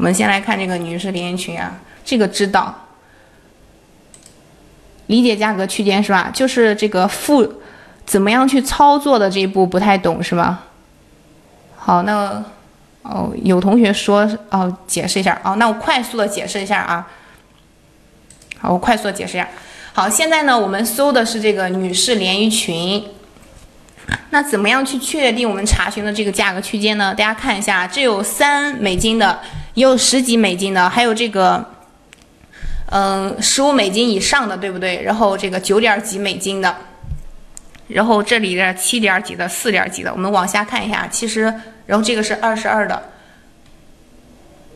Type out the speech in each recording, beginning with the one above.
我们先来看这个女士连衣裙啊，这个知道，理解价格区间是吧？就是这个付怎么样去操作的这一步不太懂是吧？好，那哦，有同学说哦，解释一下哦，那我快速的解释一下啊。好，我快速的解释一下。好，现在呢，我们搜的是这个女士连衣裙。那怎么样去确定我们查询的这个价格区间呢？大家看一下，这有三美金的，有十几美金的，还有这个，嗯，十五美金以上的，对不对？然后这个九点几美金的，然后这里的七点几的，四点几的，我们往下看一下。其实，然后这个是二十二的，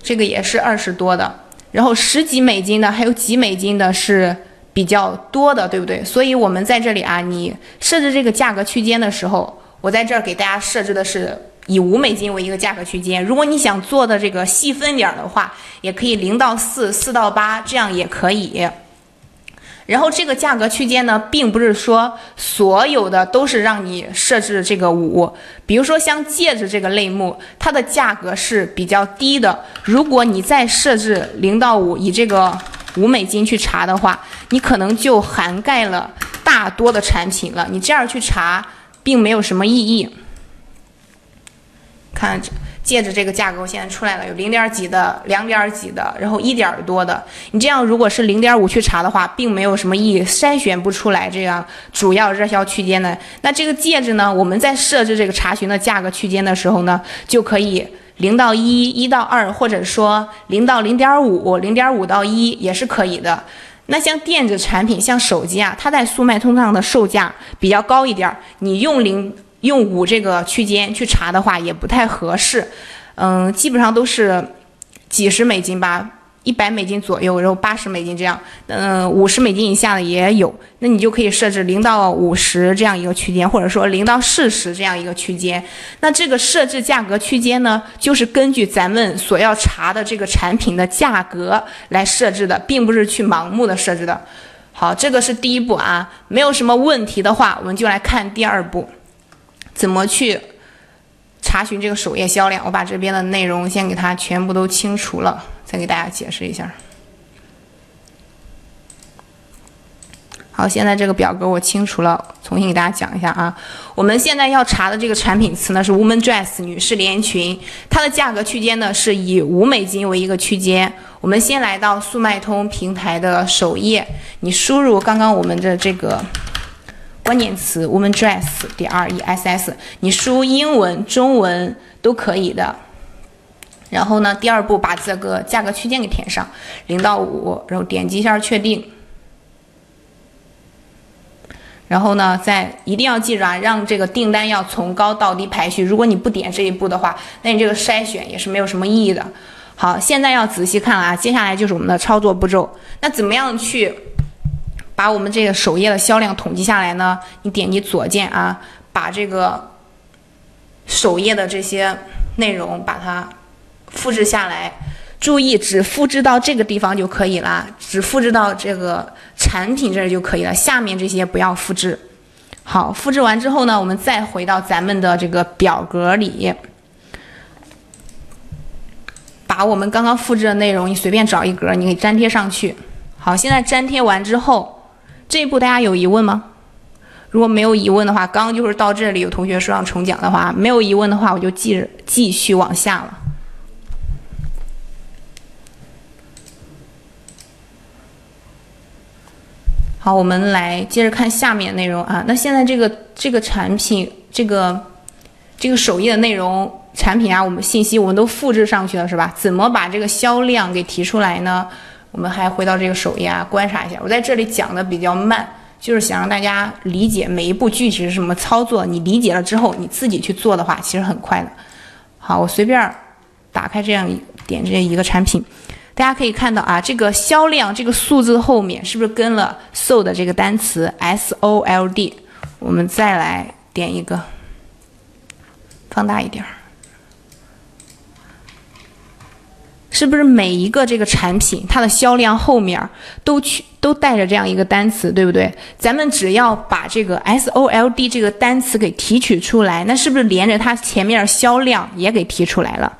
这个也是二十多的，然后十几美金的，还有几美金的是。比较多的，对不对？所以，我们在这里啊，你设置这个价格区间的时候，我在这儿给大家设置的是以五美金为一个价格区间。如果你想做的这个细分点的话，也可以零到四、四到八，这样也可以。然后这个价格区间呢，并不是说所有的都是让你设置这个五，比如说像戒指这个类目，它的价格是比较低的。如果你再设置零到五，以这个。五美金去查的话，你可能就涵盖了大多的产品了。你这样去查，并没有什么意义。看戒指这个价格，现在出来了，有零点几的、两点几的，然后一点多的。你这样如果是零点五去查的话，并没有什么意义，筛选不出来这样主要热销区间的。那这个戒指呢？我们在设置这个查询的价格区间的时候呢，就可以。零到一，一到二，或者说零到零点五，零点五到一也是可以的。那像电子产品，像手机啊，它在速卖通上的售价比较高一点，你用零用五这个区间去查的话，也不太合适。嗯，基本上都是几十美金吧。一百美金左右，然后八十美金这样，嗯，五十美金以下的也有，那你就可以设置零到五十这样一个区间，或者说零到四十这样一个区间。那这个设置价格区间呢，就是根据咱们所要查的这个产品的价格来设置的，并不是去盲目的设置的。好，这个是第一步啊，没有什么问题的话，我们就来看第二步，怎么去查询这个首页销量。我把这边的内容先给它全部都清除了。再给大家解释一下。好，现在这个表格我清除了，重新给大家讲一下啊。我们现在要查的这个产品词呢是 woman dress 女士连衣裙，它的价格区间呢是以五美金为一个区间。我们先来到速卖通平台的首页，你输入刚刚我们的这个关键词 woman dress 点 r e s s，你输英文、中文都可以的。然后呢，第二步把这个价格区间给填上，零到五，然后点击一下确定。然后呢，再一定要记住啊，让这个订单要从高到低排序。如果你不点这一步的话，那你这个筛选也是没有什么意义的。好，现在要仔细看了啊，接下来就是我们的操作步骤。那怎么样去把我们这个首页的销量统计下来呢？你点击左键啊，把这个首页的这些内容把它。复制下来，注意只复制到这个地方就可以了，只复制到这个产品这儿就可以了，下面这些不要复制。好，复制完之后呢，我们再回到咱们的这个表格里，把我们刚刚复制的内容，你随便找一格，你给粘贴上去。好，现在粘贴完之后，这一步大家有疑问吗？如果没有疑问的话，刚刚就是到这里，有同学说让重讲的话，没有疑问的话，我就继继续往下了。好，我们来接着看下面内容啊。那现在这个这个产品，这个这个首页的内容、产品啊，我们信息我们都复制上去了，是吧？怎么把这个销量给提出来呢？我们还回到这个首页啊，观察一下。我在这里讲的比较慢，就是想让大家理解每一步具体是什么操作。你理解了之后，你自己去做的话，其实很快的。好，我随便打开这样一点这一个产品。大家可以看到啊，这个销量这个数字后面是不是跟了 sold 这个单词 S O L D？我们再来点一个，放大一点儿，是不是每一个这个产品它的销量后面都去都带着这样一个单词，对不对？咱们只要把这个 S O L D 这个单词给提取出来，那是不是连着它前面销量也给提出来了？